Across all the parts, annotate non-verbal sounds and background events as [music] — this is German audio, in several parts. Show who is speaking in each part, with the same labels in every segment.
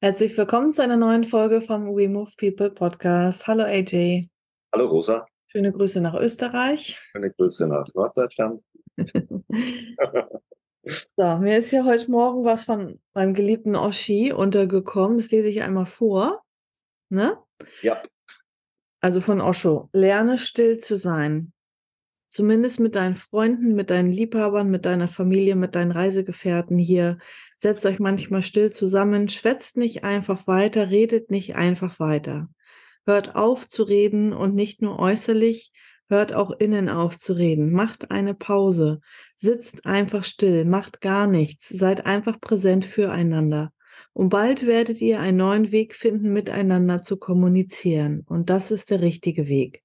Speaker 1: Herzlich willkommen zu einer neuen Folge vom We Move People Podcast. Hallo AJ.
Speaker 2: Hallo Rosa.
Speaker 1: Schöne Grüße nach Österreich.
Speaker 2: Schöne Grüße nach Norddeutschland. [laughs]
Speaker 1: so, mir ist ja heute Morgen was von meinem geliebten Oshi untergekommen. Das lese ich einmal vor. Ne?
Speaker 2: Ja.
Speaker 1: Also von Osho. Lerne still zu sein. Zumindest mit deinen Freunden, mit deinen Liebhabern, mit deiner Familie, mit deinen Reisegefährten hier setzt euch manchmal still zusammen, schwätzt nicht einfach weiter, redet nicht einfach weiter. Hört auf zu reden und nicht nur äußerlich, hört auch innen auf zu reden. Macht eine Pause, sitzt einfach still, macht gar nichts, seid einfach präsent füreinander. Und bald werdet ihr einen neuen Weg finden, miteinander zu kommunizieren. Und das ist der richtige Weg.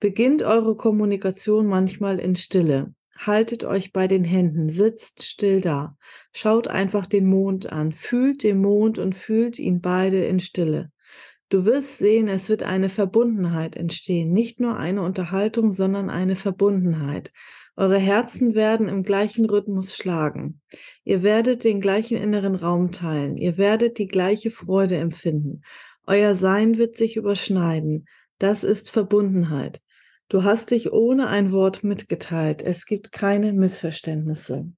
Speaker 1: Beginnt eure Kommunikation manchmal in Stille. Haltet euch bei den Händen, sitzt still da, schaut einfach den Mond an, fühlt den Mond und fühlt ihn beide in Stille. Du wirst sehen, es wird eine Verbundenheit entstehen, nicht nur eine Unterhaltung, sondern eine Verbundenheit. Eure Herzen werden im gleichen Rhythmus schlagen. Ihr werdet den gleichen inneren Raum teilen. Ihr werdet die gleiche Freude empfinden. Euer Sein wird sich überschneiden. Das ist Verbundenheit. Du hast dich ohne ein Wort mitgeteilt. Es gibt keine Missverständnisse.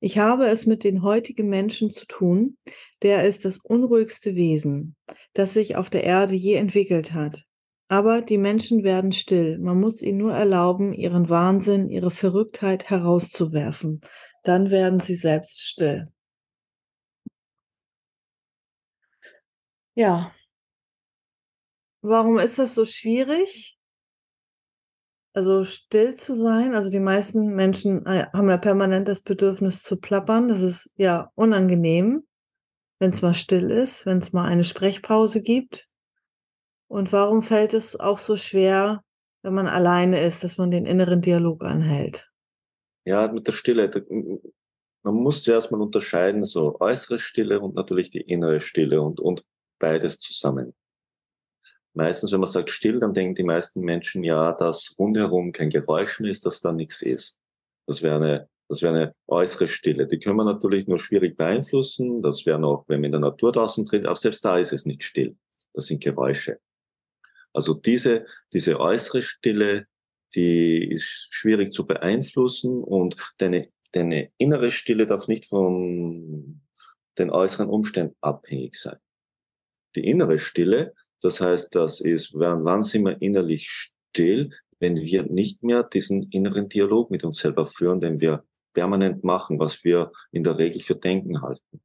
Speaker 1: Ich habe es mit den heutigen Menschen zu tun, der ist das unruhigste Wesen, das sich auf der Erde je entwickelt hat. Aber die Menschen werden still. Man muss ihnen nur erlauben, ihren Wahnsinn, ihre Verrücktheit herauszuwerfen. Dann werden sie selbst still. Ja. Warum ist das so schwierig? Also still zu sein. Also die meisten Menschen äh, haben ja permanent das Bedürfnis zu plappern. Das ist ja unangenehm, wenn es mal still ist, wenn es mal eine Sprechpause gibt. Und warum fällt es auch so schwer, wenn man alleine ist, dass man den inneren Dialog anhält?
Speaker 2: Ja, mit der Stille. Man muss zuerst mal unterscheiden, so äußere Stille und natürlich die innere Stille und, und beides zusammen. Meistens, wenn man sagt still, dann denken die meisten Menschen ja, dass rundherum kein Geräusch mehr ist, dass da nichts ist. Das wäre eine, das wäre eine äußere Stille. Die können wir natürlich nur schwierig beeinflussen. Das wäre noch, wenn man in der Natur draußen tritt, aber selbst da ist es nicht still. Das sind Geräusche. Also diese, diese äußere Stille, die ist schwierig zu beeinflussen und deine, deine innere Stille darf nicht von den äußeren Umständen abhängig sein. Die innere Stille, das heißt, das ist, wann, sind wir innerlich still, wenn wir nicht mehr diesen inneren Dialog mit uns selber führen, den wir permanent machen, was wir in der Regel für Denken halten.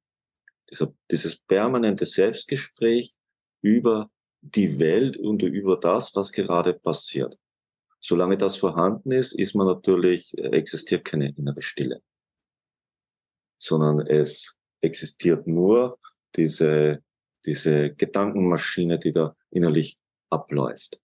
Speaker 2: Dieser, dieses permanente Selbstgespräch über die Welt und über das, was gerade passiert. Solange das vorhanden ist, ist man natürlich, äh, existiert keine innere Stille, sondern es existiert nur diese diese Gedankenmaschine, die da innerlich abläuft.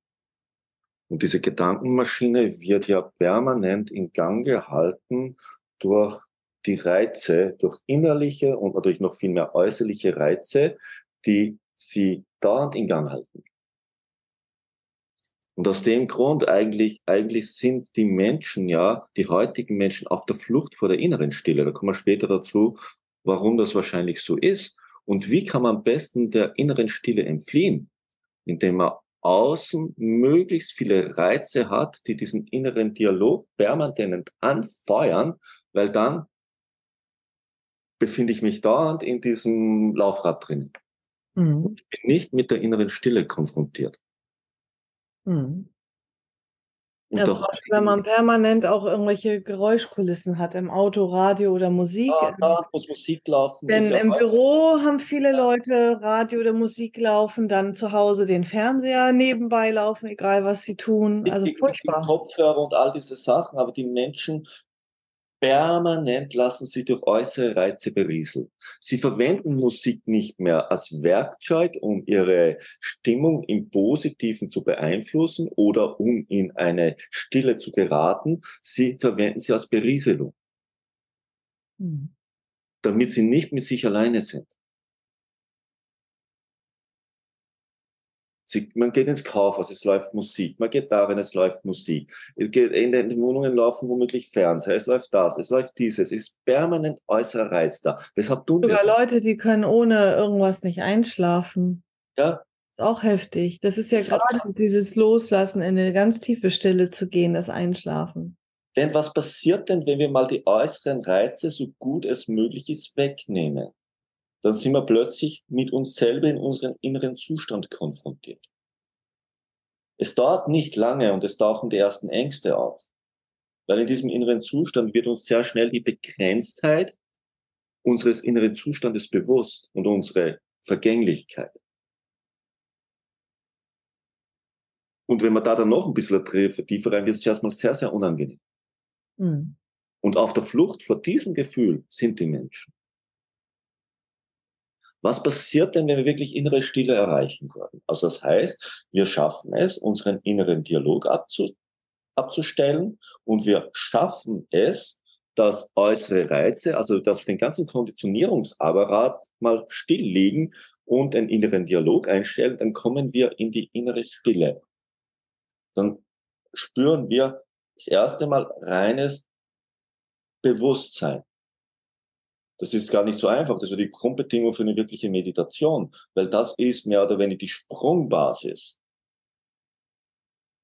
Speaker 2: Und diese Gedankenmaschine wird ja permanent in Gang gehalten durch die Reize, durch innerliche und natürlich noch viel mehr äußerliche Reize, die sie dauernd in Gang halten. Und aus dem Grund eigentlich, eigentlich sind die Menschen ja, die heutigen Menschen auf der Flucht vor der inneren Stille. Da kommen wir später dazu, warum das wahrscheinlich so ist. Und wie kann man am besten der inneren Stille entfliehen? Indem man außen möglichst viele Reize hat, die diesen inneren Dialog permanent anfeuern, weil dann befinde ich mich dauernd in diesem Laufrad drin. Mhm. Ich bin nicht mit der inneren Stille konfrontiert.
Speaker 1: Mhm. Ja, zum Beispiel, wenn man permanent auch irgendwelche Geräuschkulissen hat, im Auto, Radio oder Musik.
Speaker 2: Ja, da muss Musik laufen.
Speaker 1: Denn ja im Büro haben viele Leute Radio oder Musik laufen, dann zu Hause den Fernseher nebenbei laufen, egal was sie tun. Also
Speaker 2: die,
Speaker 1: furchtbar.
Speaker 2: Die Kopfhörer und all diese Sachen, aber die Menschen permanent lassen sie durch äußere Reize berieseln. Sie verwenden Musik nicht mehr als Werkzeug, um ihre Stimmung im Positiven zu beeinflussen oder um in eine Stille zu geraten. Sie verwenden sie als Berieselung, mhm. damit sie nicht mit sich alleine sind. Sie, man geht ins Kaufhaus, es läuft Musik. Man geht darin, es läuft Musik. In den Wohnungen laufen womöglich Fernseher, es läuft das, es läuft dieses. Es ist permanent äußerer Reiz da. Weshalb tun
Speaker 1: Sogar wir? Leute, die können ohne irgendwas nicht einschlafen.
Speaker 2: Ja.
Speaker 1: Ist auch heftig. Das ist ja das gerade dieses Loslassen, in eine ganz tiefe Stille zu gehen, das Einschlafen.
Speaker 2: Denn was passiert denn, wenn wir mal die äußeren Reize, so gut es möglich ist, wegnehmen? Dann sind wir plötzlich mit uns selber in unserem inneren Zustand konfrontiert. Es dauert nicht lange und es tauchen die ersten Ängste auf, weil in diesem inneren Zustand wird uns sehr schnell die Begrenztheit unseres inneren Zustandes bewusst und unsere Vergänglichkeit. Und wenn man da dann noch ein bisschen tiefer rein, wird es erstmal sehr, sehr unangenehm. Mhm. Und auf der Flucht vor diesem Gefühl sind die Menschen. Was passiert denn, wenn wir wirklich innere Stille erreichen würden? Also das heißt, wir schaffen es, unseren inneren Dialog abzu, abzustellen und wir schaffen es, dass äußere Reize, also dass wir den ganzen Konditionierungsapparat mal stilllegen und einen inneren Dialog einstellen, dann kommen wir in die innere Stille. Dann spüren wir das erste Mal reines Bewusstsein. Das ist gar nicht so einfach. Das ist die Grundbedingung für eine wirkliche Meditation, weil das ist mehr oder weniger die Sprungbasis,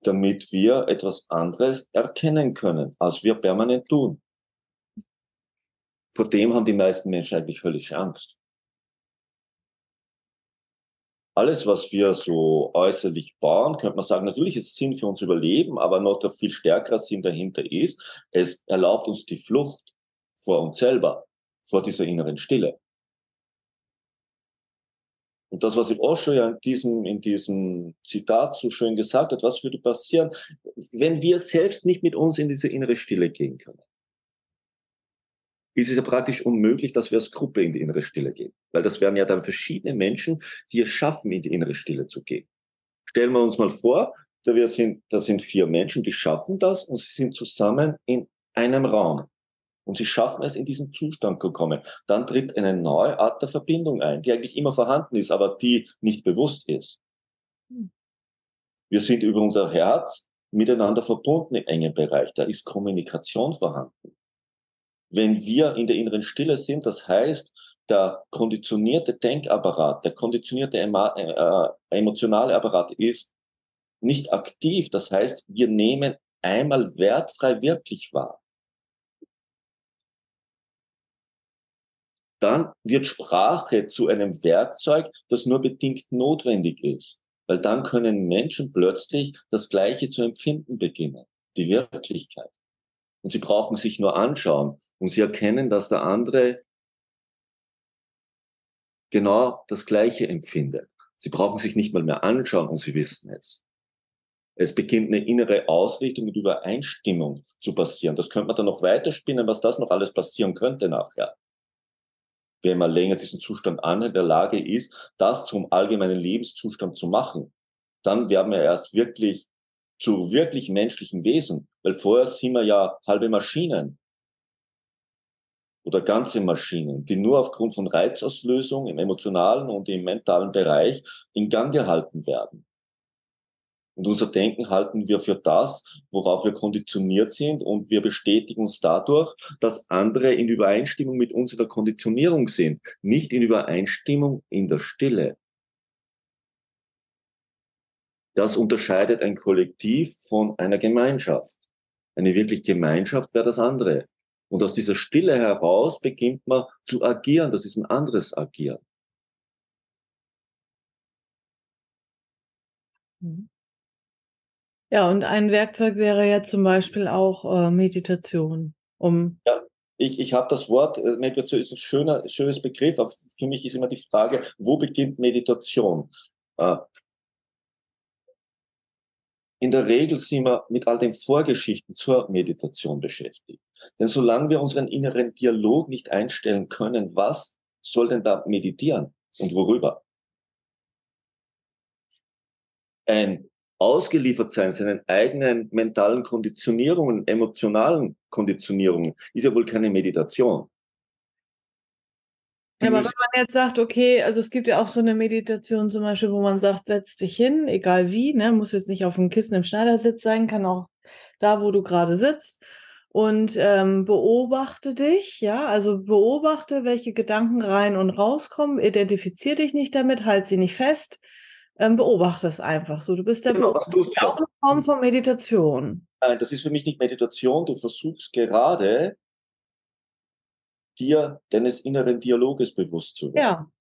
Speaker 2: damit wir etwas anderes erkennen können, als wir permanent tun. Vor dem haben die meisten Menschen eigentlich höllische Angst. Alles, was wir so äußerlich bauen, könnte man sagen, natürlich ist es Sinn für uns Überleben, aber noch der viel stärkere Sinn dahinter ist, es erlaubt uns die Flucht vor uns selber vor dieser inneren Stille. Und das, was Osho ja in diesem, in diesem Zitat so schön gesagt hat, was würde passieren, wenn wir selbst nicht mit uns in diese innere Stille gehen können? Ist es ja praktisch unmöglich, dass wir als Gruppe in die innere Stille gehen. Weil das wären ja dann verschiedene Menschen, die es schaffen, in die innere Stille zu gehen. Stellen wir uns mal vor, da, wir sind, da sind vier Menschen, die schaffen das und sie sind zusammen in einem Raum und sie schaffen es, in diesen Zustand zu kommen, dann tritt eine neue Art der Verbindung ein, die eigentlich immer vorhanden ist, aber die nicht bewusst ist. Hm. Wir sind über unser Herz miteinander verbunden im engen Bereich. Da ist Kommunikation vorhanden. Wenn wir in der inneren Stille sind, das heißt, der konditionierte Denkapparat, der konditionierte äh, emotionale Apparat ist nicht aktiv. Das heißt, wir nehmen einmal wertfrei wirklich wahr. Dann wird Sprache zu einem Werkzeug, das nur bedingt notwendig ist. Weil dann können Menschen plötzlich das Gleiche zu empfinden beginnen, die Wirklichkeit. Und sie brauchen sich nur anschauen und sie erkennen, dass der andere genau das Gleiche empfindet. Sie brauchen sich nicht mal mehr anschauen und sie wissen es. Es beginnt eine innere Ausrichtung und Übereinstimmung zu passieren. Das könnte man dann noch weiterspinnen, was das noch alles passieren könnte nachher wenn man länger diesen Zustand an in der Lage ist, das zum allgemeinen Lebenszustand zu machen, dann werden wir erst wirklich zu wirklich menschlichen Wesen, weil vorher sind wir ja halbe Maschinen oder ganze Maschinen, die nur aufgrund von Reizauslösung im emotionalen und im mentalen Bereich in Gang gehalten werden. Und unser Denken halten wir für das, worauf wir konditioniert sind und wir bestätigen uns dadurch, dass andere in Übereinstimmung mit uns in der Konditionierung sind, nicht in Übereinstimmung in der Stille. Das unterscheidet ein Kollektiv von einer Gemeinschaft. Eine wirklich Gemeinschaft wäre das andere. Und aus dieser Stille heraus beginnt man zu agieren. Das ist ein anderes Agieren.
Speaker 1: Mhm. Ja, und ein Werkzeug wäre ja zum Beispiel auch äh, Meditation, um.
Speaker 2: Ja, ich, ich habe das Wort, äh, Meditation ist ein schöner, schönes Begriff, aber für mich ist immer die Frage, wo beginnt Meditation? Äh, in der Regel sind wir mit all den Vorgeschichten zur Meditation beschäftigt. Denn solange wir unseren inneren Dialog nicht einstellen können, was soll denn da meditieren und worüber? Ein ausgeliefert sein seinen eigenen mentalen Konditionierungen, emotionalen Konditionierungen, ist ja wohl keine Meditation.
Speaker 1: Ja, aber wenn man jetzt sagt, okay, also es gibt ja auch so eine Meditation zum Beispiel, wo man sagt, setz dich hin, egal wie, ne, muss jetzt nicht auf dem Kissen im Schneidersitz sein, kann auch da, wo du gerade sitzt und ähm, beobachte dich, ja, also beobachte, welche Gedanken rein und rauskommen, identifizier dich nicht damit, halt sie nicht fest, ähm, beobachte es einfach so. Du bist der
Speaker 2: genau, du
Speaker 1: auch eine Form von Meditation.
Speaker 2: Nein, das ist für mich nicht Meditation, du versuchst gerade dir deines inneren Dialoges bewusst zu werden.
Speaker 1: Ja.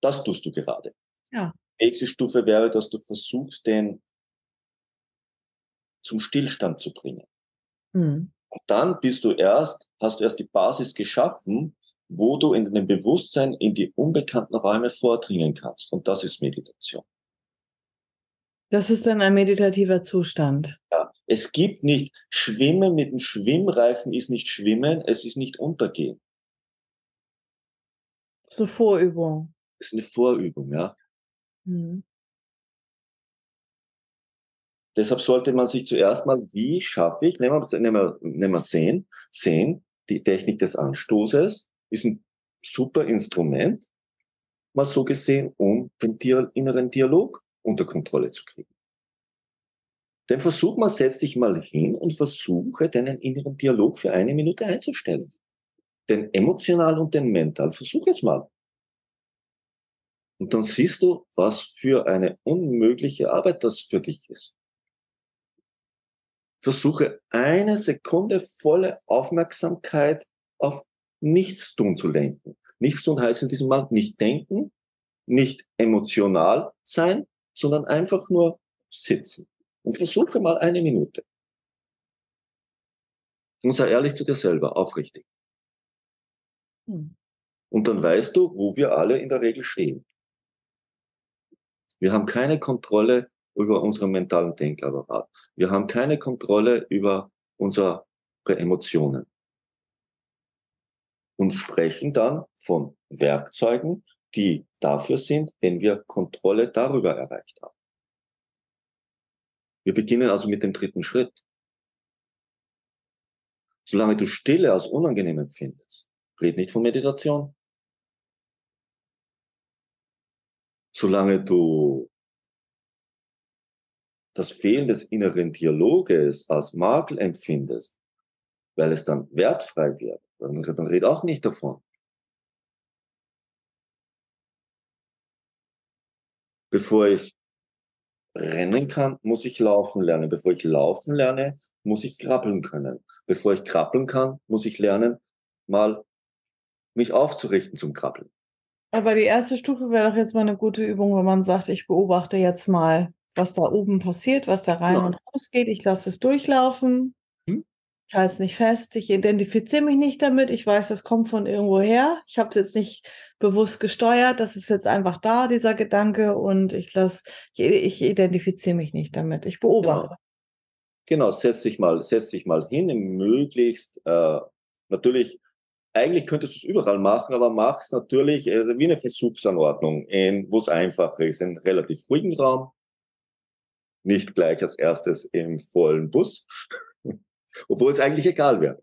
Speaker 2: Das tust du gerade.
Speaker 1: Ja.
Speaker 2: Nächste Stufe wäre, dass du versuchst, den zum Stillstand zu bringen. Mhm. Und dann bist du erst, hast du erst die Basis geschaffen, wo du in deinem Bewusstsein in die unbekannten Räume vordringen kannst. Und das ist Meditation.
Speaker 1: Das ist dann ein meditativer Zustand.
Speaker 2: Ja, es gibt nicht, Schwimmen mit dem Schwimmreifen ist nicht Schwimmen, es ist nicht Untergehen.
Speaker 1: So Vorübung.
Speaker 2: Das ist eine Vorübung, ja. Mhm. Deshalb sollte man sich zuerst mal, wie schaffe ich, nehmen wir, nehmen wir, nehmen wir sehen, sehen, die Technik des Anstoßes ist ein super Instrument, mal so gesehen, um den inneren Dialog unter Kontrolle zu kriegen. Denn versuch mal, setz dich mal hin und versuche, deinen inneren Dialog für eine Minute einzustellen den emotional und den mental. Versuch es mal. Und dann siehst du, was für eine unmögliche Arbeit das für dich ist. Versuche eine Sekunde volle Aufmerksamkeit auf Nichtstun zu lenken. Nichtstun heißt in diesem Mal nicht denken, nicht emotional sein, sondern einfach nur sitzen. Und versuche mal eine Minute. Und sei ehrlich zu dir selber, aufrichtig. Hm. Und dann weißt du, wo wir alle in der Regel stehen. Wir haben keine Kontrolle über unseren mentalen Denkapparat. Wir haben keine Kontrolle über unsere Emotionen. Und sprechen dann von Werkzeugen, die dafür sind, wenn wir Kontrolle darüber erreicht haben. Wir beginnen also mit dem dritten Schritt. Solange du Stille als unangenehm empfindest, Red nicht von Meditation. Solange du das Fehlen des inneren Dialoges als Makel empfindest, weil es dann wertfrei wird, dann, dann red auch nicht davon. Bevor ich rennen kann, muss ich laufen lernen. Bevor ich laufen lerne, muss ich krabbeln können. Bevor ich krabbeln kann, muss ich lernen, mal mich aufzurichten zum Krabbeln.
Speaker 1: Aber die erste Stufe wäre doch jetzt mal eine gute Übung, wenn man sagt, ich beobachte jetzt mal, was da oben passiert, was da rein ja. und raus geht. Ich lasse es durchlaufen. Ich halte es nicht fest. Ich identifiziere mich nicht damit. Ich weiß, das kommt von irgendwo her. Ich habe es jetzt nicht bewusst gesteuert. Das ist jetzt einfach da, dieser Gedanke. Und ich lasse, ich, ich identifiziere mich nicht damit. Ich beobachte.
Speaker 2: Genau, genau setz dich mal, setz dich mal hin, möglichst äh, natürlich eigentlich könntest du es überall machen, aber mach es natürlich äh, wie eine Versuchsanordnung, wo es einfacher ist, in relativ ruhigen Raum, nicht gleich als erstes im vollen Bus, obwohl es eigentlich egal wäre.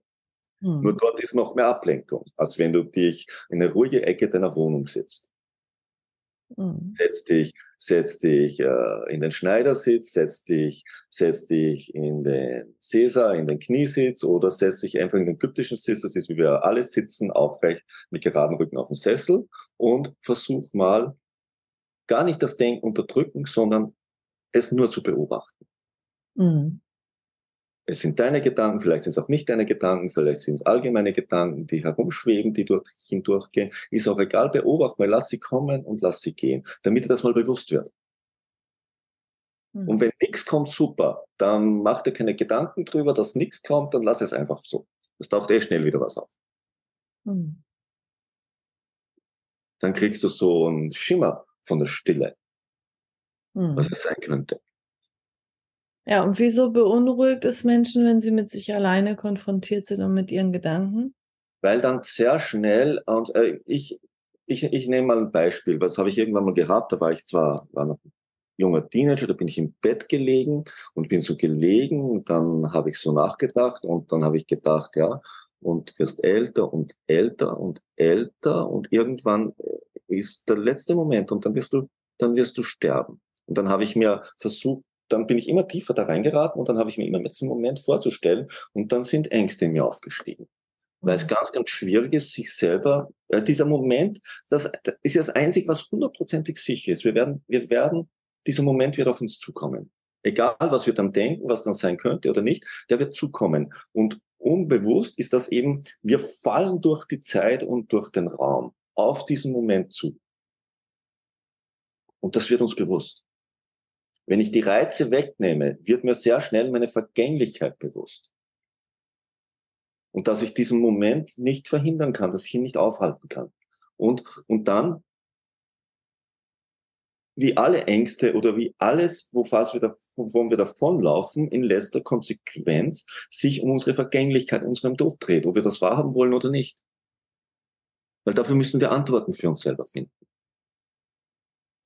Speaker 2: Hm. Nur dort ist noch mehr Ablenkung, als wenn du dich in eine ruhige Ecke deiner Wohnung sitzt. Mhm. Setz dich, setz dich äh, in den Schneidersitz, setz dich, setz dich in den Cäsar, in den Kniesitz oder setz dich einfach in den ägyptischen Sitz, das ist wie wir alle sitzen, aufrecht, mit geradem Rücken auf dem Sessel und versuch mal gar nicht das Denken unterdrücken, sondern es nur zu beobachten. Mhm. Es sind deine Gedanken, vielleicht sind es auch nicht deine Gedanken, vielleicht sind es allgemeine Gedanken, die herumschweben, die durch hindurchgehen. Ist auch egal, beobachte mal, lass sie kommen und lass sie gehen, damit dir das mal bewusst wird. Mhm. Und wenn nichts kommt, super. Dann mach dir keine Gedanken drüber, dass nichts kommt, dann lass es einfach so. Es taucht eh schnell wieder was auf. Mhm. Dann kriegst du so einen Schimmer von der Stille, mhm. was es sein könnte.
Speaker 1: Ja, und wieso beunruhigt es Menschen, wenn sie mit sich alleine konfrontiert sind und mit ihren Gedanken?
Speaker 2: Weil dann sehr schnell, und äh, ich, ich, ich nehme mal ein Beispiel, was habe ich irgendwann mal gehabt, da war ich zwar, war noch ein junger Teenager, da bin ich im Bett gelegen und bin so gelegen, dann habe ich so nachgedacht und dann habe ich gedacht, ja, und wirst älter und älter und älter und irgendwann äh, ist der letzte Moment und dann wirst du, dann wirst du sterben. Und dann habe ich mir versucht, dann bin ich immer tiefer da reingeraten und dann habe ich mir immer mit diesem Moment vorzustellen und dann sind Ängste in mir aufgestiegen. Weil es mhm. ganz, ganz schwierig ist, sich selber, äh, dieser Moment, das, das ist ja das Einzige, was hundertprozentig sicher ist. Wir werden, wir werden, dieser Moment wird auf uns zukommen. Egal, was wir dann denken, was dann sein könnte oder nicht, der wird zukommen. Und unbewusst ist das eben, wir fallen durch die Zeit und durch den Raum auf diesen Moment zu. Und das wird uns bewusst. Wenn ich die Reize wegnehme, wird mir sehr schnell meine Vergänglichkeit bewusst. Und dass ich diesen Moment nicht verhindern kann, dass ich ihn nicht aufhalten kann. Und, und dann, wie alle Ängste oder wie alles, wovon wir, wovon wir davonlaufen, in letzter Konsequenz sich um unsere Vergänglichkeit, unserem Tod dreht, ob wir das wahrhaben wollen oder nicht. Weil dafür müssen wir Antworten für uns selber finden.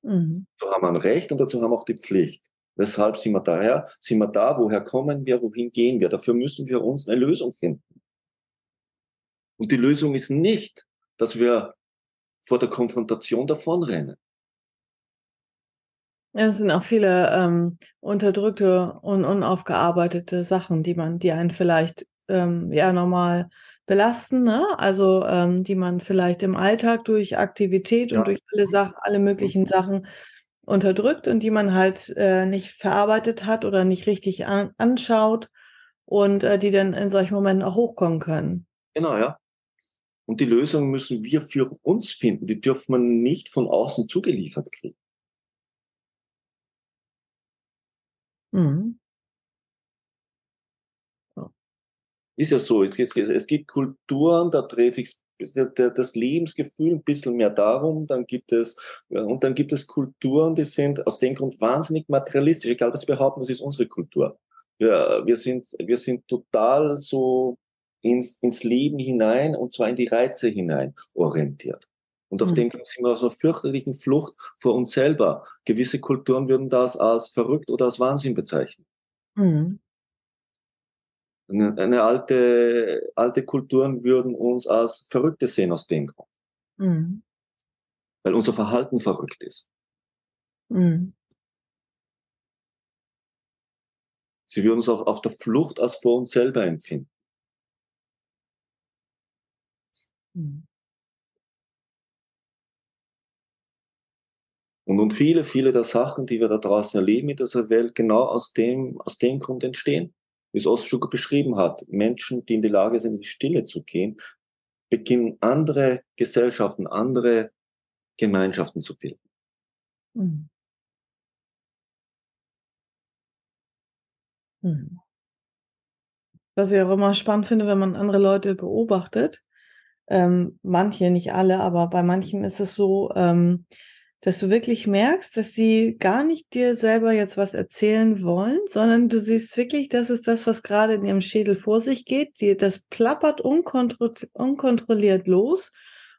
Speaker 2: Mhm. So haben wir ein Recht und dazu haben wir auch die Pflicht. Weshalb sind wir daher? Sind wir da? Woher kommen wir? Wohin gehen wir? Dafür müssen wir uns eine Lösung finden. Und die Lösung ist nicht, dass wir vor der Konfrontation davonrennen.
Speaker 1: Ja, es sind auch viele ähm, unterdrückte und unaufgearbeitete Sachen, die man, die einen vielleicht ähm, ja normal belasten, ne? Also ähm, die man vielleicht im Alltag durch Aktivität ja. und durch alle Sachen, alle möglichen mhm. Sachen unterdrückt und die man halt äh, nicht verarbeitet hat oder nicht richtig an anschaut und äh, die dann in solchen Momenten auch hochkommen können.
Speaker 2: Genau, ja. Und die Lösung müssen wir für uns finden. Die dürfen man nicht von außen zugeliefert kriegen. Mhm. Ist ja so, es, es, es gibt Kulturen, da dreht sich das Lebensgefühl ein bisschen mehr darum, dann gibt es, und dann gibt es Kulturen, die sind aus dem Grund wahnsinnig materialistisch, egal was sie behaupten, das ist unsere Kultur. Wir, wir, sind, wir sind total so ins, ins Leben hinein und zwar in die Reize hinein orientiert. Und auf mhm. dem sind wir aus einer fürchterlichen Flucht vor uns selber. Gewisse Kulturen würden das als verrückt oder als Wahnsinn bezeichnen. Mhm. Eine, eine, alte, alte Kulturen würden uns als Verrückte sehen aus dem Grund. Mhm. Weil unser Verhalten verrückt ist. Mhm. Sie würden uns auch auf der Flucht als vor uns selber empfinden. Mhm. Und, und viele, viele der Sachen, die wir da draußen erleben in dieser Welt, genau aus dem, aus dem Grund entstehen wie es Ostschucker beschrieben hat, Menschen, die in die Lage sind, in die Stille zu gehen, beginnen andere Gesellschaften, andere Gemeinschaften zu bilden. Mhm.
Speaker 1: Mhm. Was ich auch immer spannend finde, wenn man andere Leute beobachtet, ähm, manche, nicht alle, aber bei manchen ist es so, ähm, dass du wirklich merkst, dass sie gar nicht dir selber jetzt was erzählen wollen, sondern du siehst wirklich, das ist das, was gerade in ihrem Schädel vor sich geht. Die, das plappert unkontro unkontrolliert los.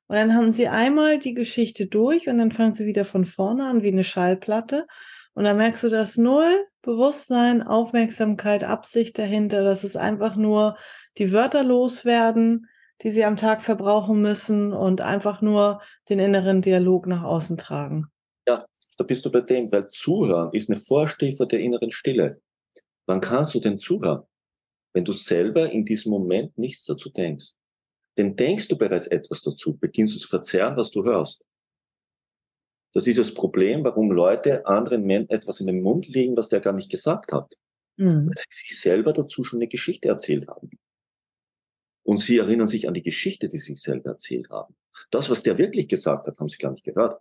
Speaker 1: Und dann haben sie einmal die Geschichte durch und dann fangen sie wieder von vorne an wie eine Schallplatte. Und dann merkst du, dass null Bewusstsein, Aufmerksamkeit, Absicht dahinter. Das ist einfach nur die Wörter loswerden, die sie am Tag verbrauchen müssen und einfach nur den inneren Dialog nach außen tragen.
Speaker 2: Ja, da bist du bei dem, weil Zuhören ist eine Vorstufe der inneren Stille. Wann kannst du denn zuhören? Wenn du selber in diesem Moment nichts dazu denkst. Denn denkst du bereits etwas dazu, beginnst du zu verzerren, was du hörst. Das ist das Problem, warum Leute anderen Menschen etwas in den Mund legen, was der gar nicht gesagt hat. Mhm. Weil sie sich selber dazu schon eine Geschichte erzählt haben. Und sie erinnern sich an die Geschichte, die sie selber erzählt haben. Das, was der wirklich gesagt hat, haben sie gar nicht gehört.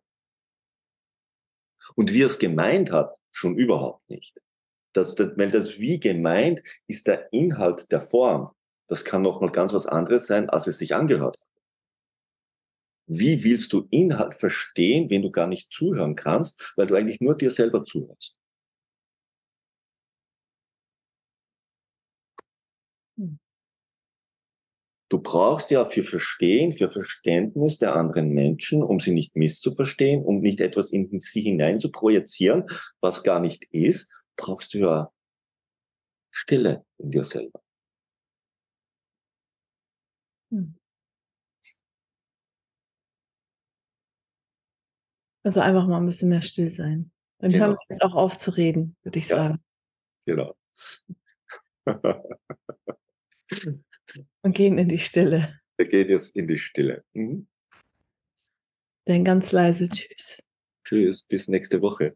Speaker 2: Und wie er es gemeint hat, schon überhaupt nicht. Das, das, weil das wie gemeint ist der Inhalt der Form. Das kann nochmal ganz was anderes sein, als es sich angehört hat. Wie willst du Inhalt verstehen, wenn du gar nicht zuhören kannst, weil du eigentlich nur dir selber zuhörst? Du brauchst ja für Verstehen, für Verständnis der anderen Menschen, um sie nicht misszuverstehen, um nicht etwas in sie hinein zu projizieren, was gar nicht ist, brauchst du ja Stille in dir selber. Hm.
Speaker 1: Also einfach mal ein bisschen mehr still sein. Dann genau. hören wir jetzt auch auf zu reden, würde ich ja, sagen.
Speaker 2: Genau. [laughs]
Speaker 1: Und gehen in die Stille.
Speaker 2: Wir gehen jetzt in die Stille. Mhm.
Speaker 1: Dann ganz leise Tschüss.
Speaker 2: Tschüss, bis nächste Woche.